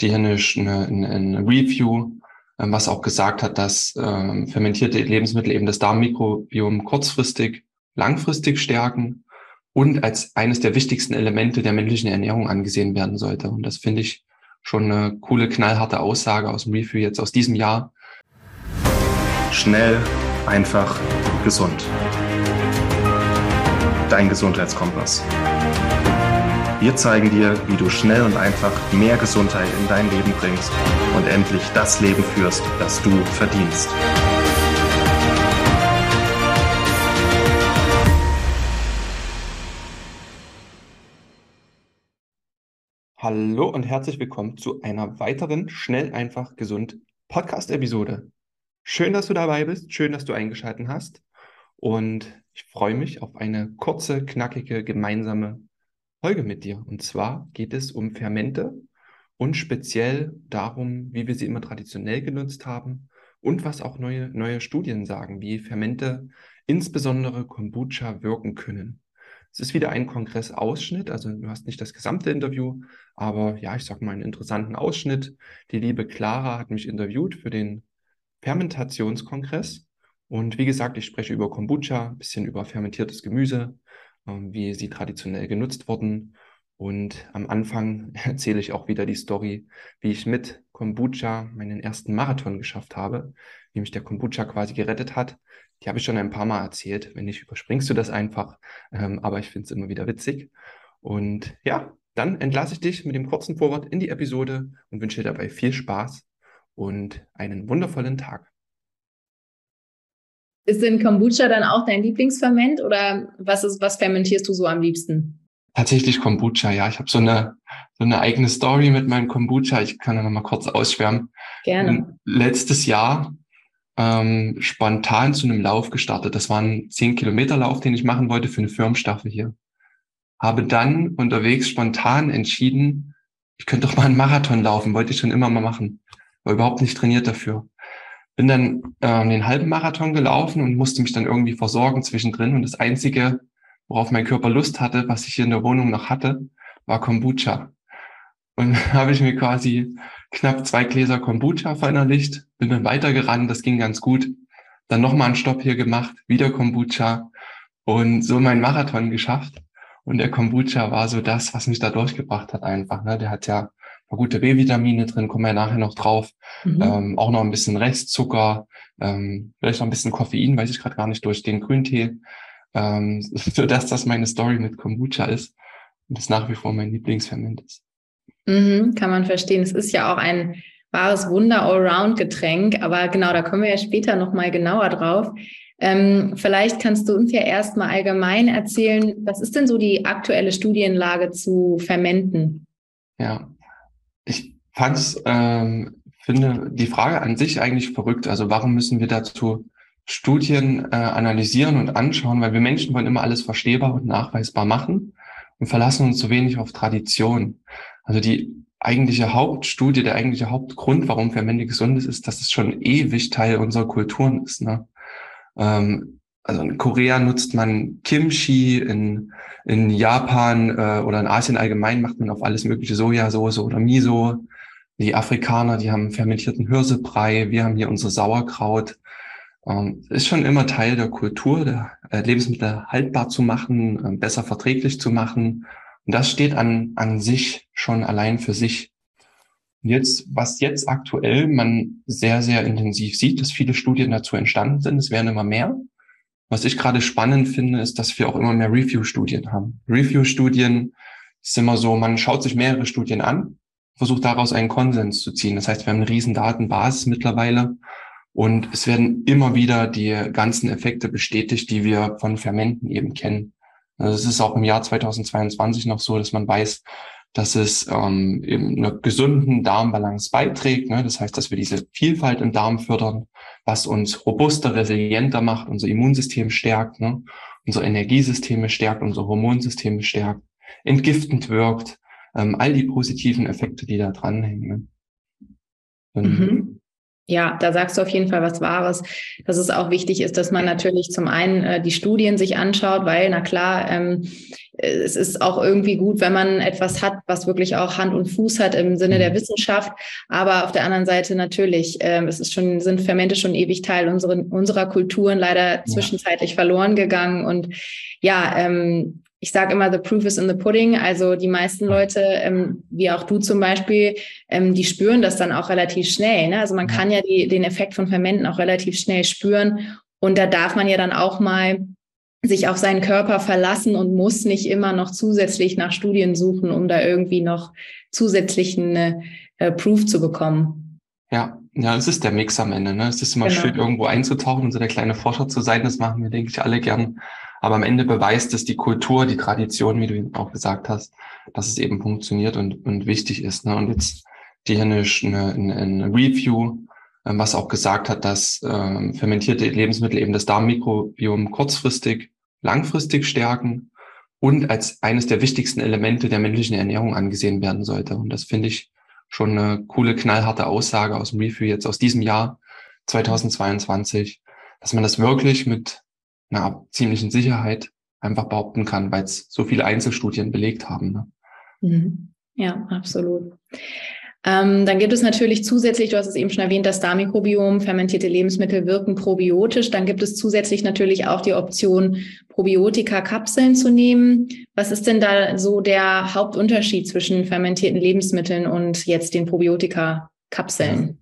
die hier eine, eine, eine Review, ähm, was auch gesagt hat, dass ähm, fermentierte Lebensmittel eben das Darmmikrobiom kurzfristig, langfristig stärken und als eines der wichtigsten Elemente der männlichen Ernährung angesehen werden sollte. Und das finde ich schon eine coole, knallharte Aussage aus dem Review jetzt aus diesem Jahr. Schnell, einfach, gesund. Dein Gesundheitskompass. Wir zeigen dir, wie du schnell und einfach mehr Gesundheit in dein Leben bringst und endlich das Leben führst, das du verdienst. Hallo und herzlich willkommen zu einer weiteren Schnell, einfach, gesund Podcast-Episode. Schön, dass du dabei bist, schön, dass du eingeschaltet hast und ich freue mich auf eine kurze, knackige, gemeinsame Folge mit dir. Und zwar geht es um Fermente und speziell darum, wie wir sie immer traditionell genutzt haben und was auch neue, neue Studien sagen, wie Fermente, insbesondere Kombucha, wirken können. Es ist wieder ein Kongressausschnitt, also du hast nicht das gesamte Interview, aber ja, ich sag mal einen interessanten Ausschnitt. Die liebe Clara hat mich interviewt für den Fermentationskongress. Und wie gesagt, ich spreche über Kombucha, ein bisschen über fermentiertes Gemüse, wie sie traditionell genutzt wurden. Und am Anfang erzähle ich auch wieder die Story, wie ich mit Kombucha meinen ersten Marathon geschafft habe, wie mich der Kombucha quasi gerettet hat. Die habe ich schon ein paar Mal erzählt. Wenn nicht, überspringst du das einfach. Ähm, aber ich finde es immer wieder witzig. Und ja, dann entlasse ich dich mit dem kurzen Vorwort in die Episode und wünsche dir dabei viel Spaß und einen wundervollen Tag. Ist denn Kombucha dann auch dein Lieblingsferment oder was ist, was fermentierst du so am liebsten? Tatsächlich Kombucha, ja. Ich habe so eine, so eine eigene Story mit meinem Kombucha. Ich kann da noch mal kurz ausschwärmen. Gerne. Letztes Jahr ähm, spontan zu einem Lauf gestartet. Das war ein 10-Kilometer-Lauf, den ich machen wollte für eine Firmenstaffel hier. Habe dann unterwegs spontan entschieden, ich könnte doch mal einen Marathon laufen, wollte ich schon immer mal machen. War überhaupt nicht trainiert dafür bin dann äh, den halben Marathon gelaufen und musste mich dann irgendwie versorgen zwischendrin. Und das Einzige, worauf mein Körper Lust hatte, was ich hier in der Wohnung noch hatte, war Kombucha. Und habe ich mir quasi knapp zwei Gläser Kombucha verinnerlicht, bin dann weitergerannt, das ging ganz gut. Dann nochmal einen Stopp hier gemacht, wieder Kombucha und so meinen Marathon geschafft. Und der Kombucha war so das, was mich da durchgebracht hat einfach. Ne? Der hat ja gute B-Vitamine drin, kommen wir ja nachher noch drauf. Mhm. Ähm, auch noch ein bisschen Restzucker, ähm, vielleicht noch ein bisschen Koffein, weiß ich gerade gar nicht, durch den Grüntee. Ähm, so dass das meine Story mit Kombucha ist und das nach wie vor mein Lieblingsferment ist. Mhm, kann man verstehen. Es ist ja auch ein wahres Wunder Allround-Getränk, aber genau, da kommen wir ja später nochmal genauer drauf. Ähm, vielleicht kannst du uns ja erstmal allgemein erzählen, was ist denn so die aktuelle Studienlage zu Fermenten? Ja, ich fand's, ähm, finde die Frage an sich eigentlich verrückt. Also warum müssen wir dazu Studien äh, analysieren und anschauen? Weil wir Menschen wollen immer alles verstehbar und nachweisbar machen und verlassen uns zu wenig auf Tradition. Also die eigentliche Hauptstudie, der eigentliche Hauptgrund, warum Fermente gesund ist, ist, dass es schon ewig Teil unserer Kulturen ist. Ne? Ähm, also in Korea nutzt man Kimchi, in, in Japan äh, oder in Asien allgemein macht man auf alles mögliche Sojasauce oder Miso. Die Afrikaner, die haben fermentierten Hirsebrei, wir haben hier unsere Sauerkraut. Ähm, ist schon immer Teil der Kultur, der äh, Lebensmittel haltbar zu machen, äh, besser verträglich zu machen. Und das steht an, an sich schon allein für sich. Und jetzt, was jetzt aktuell man sehr, sehr intensiv sieht, dass viele Studien dazu entstanden sind, es werden immer mehr. Was ich gerade spannend finde, ist, dass wir auch immer mehr Review-Studien haben. Review-Studien ist immer so, man schaut sich mehrere Studien an, versucht daraus einen Konsens zu ziehen. Das heißt, wir haben eine riesen Datenbasis mittlerweile und es werden immer wieder die ganzen Effekte bestätigt, die wir von Fermenten eben kennen. Also es ist auch im Jahr 2022 noch so, dass man weiß, dass es ähm, eben einer gesunden Darmbalance beiträgt. Ne? Das heißt, dass wir diese Vielfalt im Darm fördern, was uns robuster, resilienter macht, unser Immunsystem stärkt, ne? unsere Energiesysteme stärkt, unsere Hormonsysteme stärkt, entgiftend wirkt, ähm, all die positiven Effekte, die da dranhängen. Ne? Mhm. Ja, da sagst du auf jeden Fall was Wahres, dass es auch wichtig ist, dass man natürlich zum einen äh, die Studien sich anschaut, weil, na klar, ähm, es ist auch irgendwie gut, wenn man etwas hat, was wirklich auch Hand und Fuß hat im Sinne der mhm. Wissenschaft. Aber auf der anderen Seite natürlich, ähm, es ist schon, sind Fermente schon ewig Teil unserer, unserer Kulturen leider ja. zwischenzeitlich verloren gegangen. Und ja, ähm, ich sage immer, the proof is in the pudding. Also die meisten Leute, ähm, wie auch du zum Beispiel, ähm, die spüren das dann auch relativ schnell. Ne? Also man kann ja die, den Effekt von Fermenten auch relativ schnell spüren. Und da darf man ja dann auch mal sich auf seinen Körper verlassen und muss nicht immer noch zusätzlich nach Studien suchen, um da irgendwie noch zusätzlichen äh, Proof zu bekommen. Ja, ja, es ist der Mix am Ende. Ne? Es ist immer genau. schön, irgendwo einzutauchen und so der kleine Forscher zu sein. Das machen wir, denke ich, alle gern. Aber am Ende beweist es die Kultur, die Tradition, wie du auch gesagt hast, dass es eben funktioniert und, und wichtig ist. Ne? Und jetzt die eine, eine, eine Review, ähm, was auch gesagt hat, dass ähm, fermentierte Lebensmittel eben das Darmmikrobiom kurzfristig, langfristig stärken und als eines der wichtigsten Elemente der männlichen Ernährung angesehen werden sollte. Und das finde ich schon eine coole, knallharte Aussage aus dem Review jetzt aus diesem Jahr 2022, dass man das wirklich mit einer ziemlichen Sicherheit einfach behaupten kann, weil es so viele Einzelstudien belegt haben. Ne? Mhm. Ja, absolut. Ähm, dann gibt es natürlich zusätzlich, du hast es eben schon erwähnt, das Darmmikrobiom, fermentierte Lebensmittel wirken probiotisch. Dann gibt es zusätzlich natürlich auch die Option, Probiotika-Kapseln zu nehmen. Was ist denn da so der Hauptunterschied zwischen fermentierten Lebensmitteln und jetzt den Probiotika-Kapseln?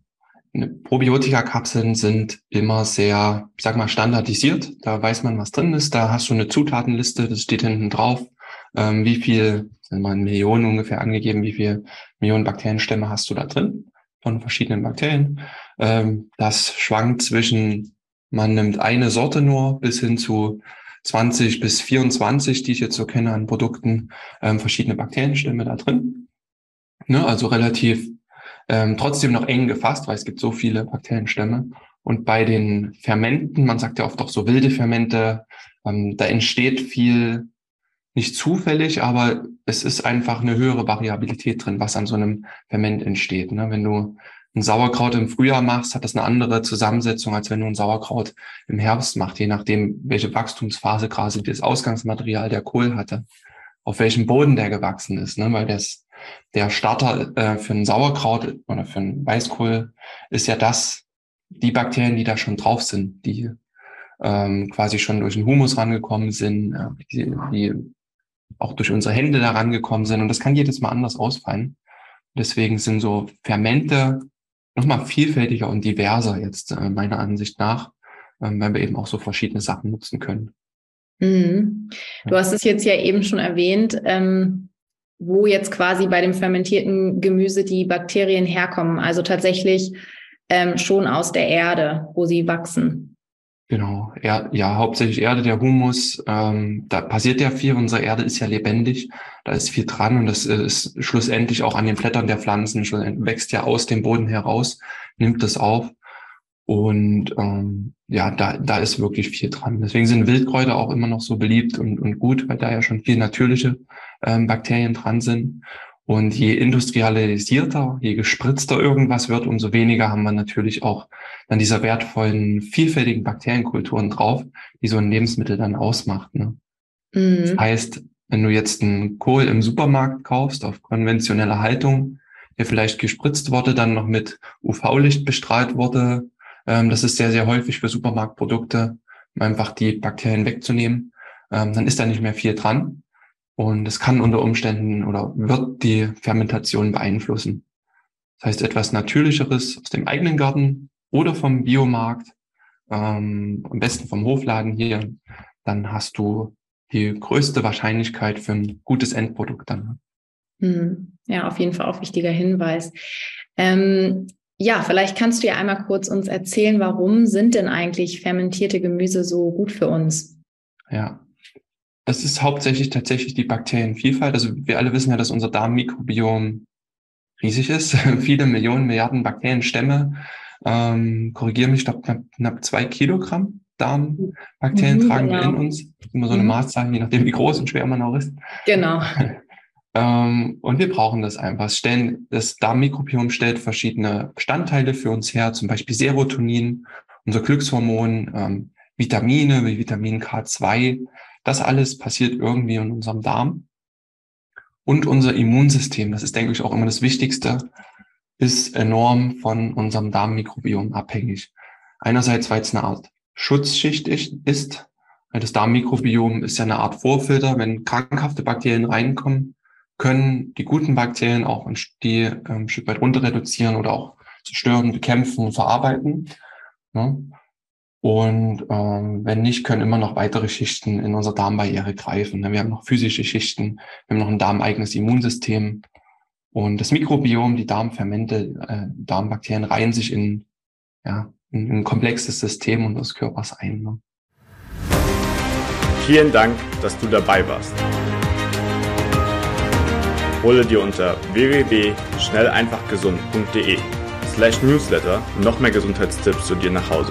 Probiotika-Kapseln sind immer sehr, ich sag mal, standardisiert. Da weiß man, was drin ist. Da hast du eine Zutatenliste, das steht hinten drauf. Ähm, wie viel, sind mal in Millionen ungefähr angegeben, wie viel Millionen Bakterienstämme hast du da drin von verschiedenen Bakterien. Ähm, das schwankt zwischen, man nimmt eine Sorte nur bis hin zu 20 bis 24, die ich jetzt so kenne an Produkten, ähm, verschiedene Bakterienstämme da drin. Ne, also relativ ähm, trotzdem noch eng gefasst, weil es gibt so viele Bakterienstämme. Und bei den Fermenten, man sagt ja oft auch so wilde Fermente, ähm, da entsteht viel nicht zufällig, aber es ist einfach eine höhere Variabilität drin, was an so einem Ferment entsteht. Ne? Wenn du ein Sauerkraut im Frühjahr machst, hat das eine andere Zusammensetzung, als wenn du ein Sauerkraut im Herbst machst, je nachdem, welche Wachstumsphase quasi das Ausgangsmaterial der Kohl hatte, auf welchem Boden der gewachsen ist, ne? weil das der Starter äh, für ein Sauerkraut oder für ein Weißkohl ist ja das, die Bakterien, die da schon drauf sind, die ähm, quasi schon durch den Humus rangekommen sind, äh, die, die auch durch unsere Hände da rangekommen sind. Und das kann jedes Mal anders ausfallen. Deswegen sind so Fermente nochmal vielfältiger und diverser jetzt äh, meiner Ansicht nach, ähm, weil wir eben auch so verschiedene Sachen nutzen können. Mhm. Du hast es jetzt ja eben schon erwähnt. Ähm, wo jetzt quasi bei dem fermentierten Gemüse die Bakterien herkommen. Also tatsächlich ähm, schon aus der Erde, wo sie wachsen. Genau, ja, ja, hauptsächlich Erde, der Humus, ähm, da passiert ja viel, unsere Erde ist ja lebendig, da ist viel dran und das ist schlussendlich auch an den Blättern der Pflanzen, wächst ja aus dem Boden heraus, nimmt das auf. Und ähm, ja, da, da ist wirklich viel dran. Deswegen sind Wildkräuter auch immer noch so beliebt und, und gut, weil da ja schon viel natürliche ähm, Bakterien dran sind. Und je industrialisierter, je gespritzter irgendwas wird, umso weniger haben wir natürlich auch dann diese wertvollen, vielfältigen Bakterienkulturen drauf, die so ein Lebensmittel dann ausmacht. Ne? Mhm. Das heißt, wenn du jetzt einen Kohl im Supermarkt kaufst auf konventioneller Haltung, der vielleicht gespritzt wurde, dann noch mit UV-Licht bestrahlt wurde, ähm, das ist sehr, sehr häufig für Supermarktprodukte, um einfach die Bakterien wegzunehmen. Ähm, dann ist da nicht mehr viel dran. Und es kann unter Umständen oder wird die Fermentation beeinflussen. Das heißt, etwas Natürlicheres aus dem eigenen Garten oder vom Biomarkt, ähm, am besten vom Hofladen hier, dann hast du die größte Wahrscheinlichkeit für ein gutes Endprodukt dann. Hm. Ja, auf jeden Fall auch wichtiger Hinweis. Ähm, ja, vielleicht kannst du ja einmal kurz uns erzählen, warum sind denn eigentlich fermentierte Gemüse so gut für uns? Ja, das ist hauptsächlich tatsächlich die Bakterienvielfalt. Also wir alle wissen ja, dass unser Darmmikrobiom riesig ist. Viele Millionen, Milliarden Bakterienstämme. Ähm, korrigiere mich, ich glaube knapp, knapp zwei Kilogramm Darmbakterien mhm, tragen genau. wir in uns. Immer so eine mhm. Maßzahl, je nachdem, wie groß und schwer man auch ist. Genau. Ähm, und wir brauchen das einfach. Stellen, das Darmmikrobiom stellt verschiedene Bestandteile für uns her, zum Beispiel Serotonin, unser Glückshormon, ähm, Vitamine wie Vitamin K2. Das alles passiert irgendwie in unserem Darm. Und unser Immunsystem, das ist, denke ich, auch immer das Wichtigste, ist enorm von unserem Darmmikrobiom abhängig. Einerseits, weil es eine Art Schutzschicht ist, weil das Darmmikrobiom ist ja eine Art Vorfilter. Wenn krankhafte Bakterien reinkommen, können die guten Bakterien auch die ähm, ein Stück weit runter reduzieren oder auch zerstören, bekämpfen, verarbeiten. Ne? Und ähm, wenn nicht, können immer noch weitere Schichten in unserer Darmbarriere greifen. Ne? Wir haben noch physische Schichten, wir haben noch ein darmeigenes Immunsystem. Und das Mikrobiom, die Darmfermente, äh, Darmbakterien reihen sich in, ja, in ein komplexes System unseres Körpers ein. Ne? Vielen Dank, dass du dabei warst. Hole dir unter www.schnelleinfachgesund.de slash newsletter noch mehr Gesundheitstipps zu dir nach Hause.